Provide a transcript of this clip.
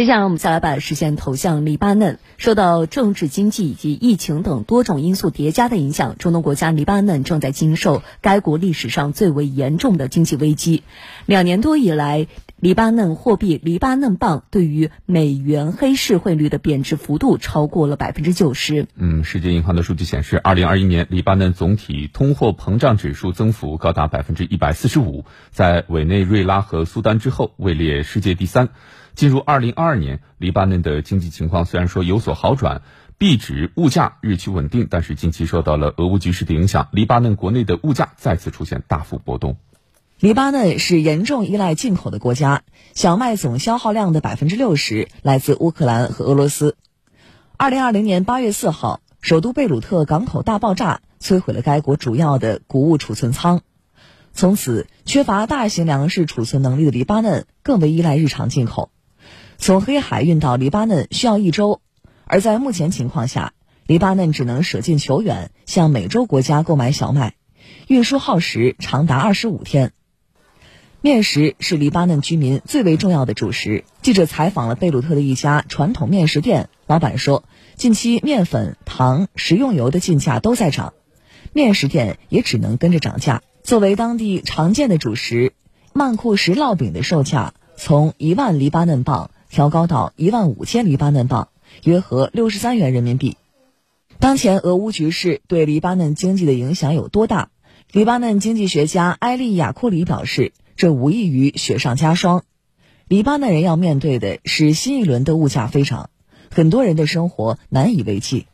接下来，我们再来把视线投向黎巴嫩。受到政治、经济以及疫情等多种因素叠加的影响，中东国家黎巴嫩正在经受该国历史上最为严重的经济危机。两年多以来，黎巴嫩货币黎巴嫩镑对于美元黑市汇率的贬值幅度超过了百分之九十。嗯，世界银行的数据显示，二零二一年黎巴嫩总体通货膨胀指数增幅高达百分之一百四十五，在委内瑞拉和苏丹之后位列世界第三。进入二零二二年，黎巴嫩的经济情况虽然说有所好转，币值、物价日趋稳定，但是近期受到了俄乌局势的影响，黎巴嫩国内的物价再次出现大幅波动。黎巴嫩是严重依赖进口的国家，小麦总消耗量的百分之六十来自乌克兰和俄罗斯。二零二零年八月四号，首都贝鲁特港口大爆炸摧毁了该国主要的谷物储存仓。从此，缺乏大型粮食储存能力的黎巴嫩更为依赖日常进口。从黑海运到黎巴嫩需要一周，而在目前情况下，黎巴嫩只能舍近求远，向美洲国家购买小麦，运输耗时长达二十五天。面食是黎巴嫩居民最为重要的主食。记者采访了贝鲁特的一家传统面食店，老板说，近期面粉、糖、食用油的进价都在涨，面食店也只能跟着涨价。作为当地常见的主食，曼库什烙饼的售价从一万黎巴嫩镑调高到一万五千黎巴嫩镑，约合六十三元人民币。当前俄乌局势对黎巴嫩经济的影响有多大？黎巴嫩经济学家埃利亚库里表示，这无异于雪上加霜。黎巴嫩人要面对的是新一轮的物价飞涨，很多人的生活难以为继。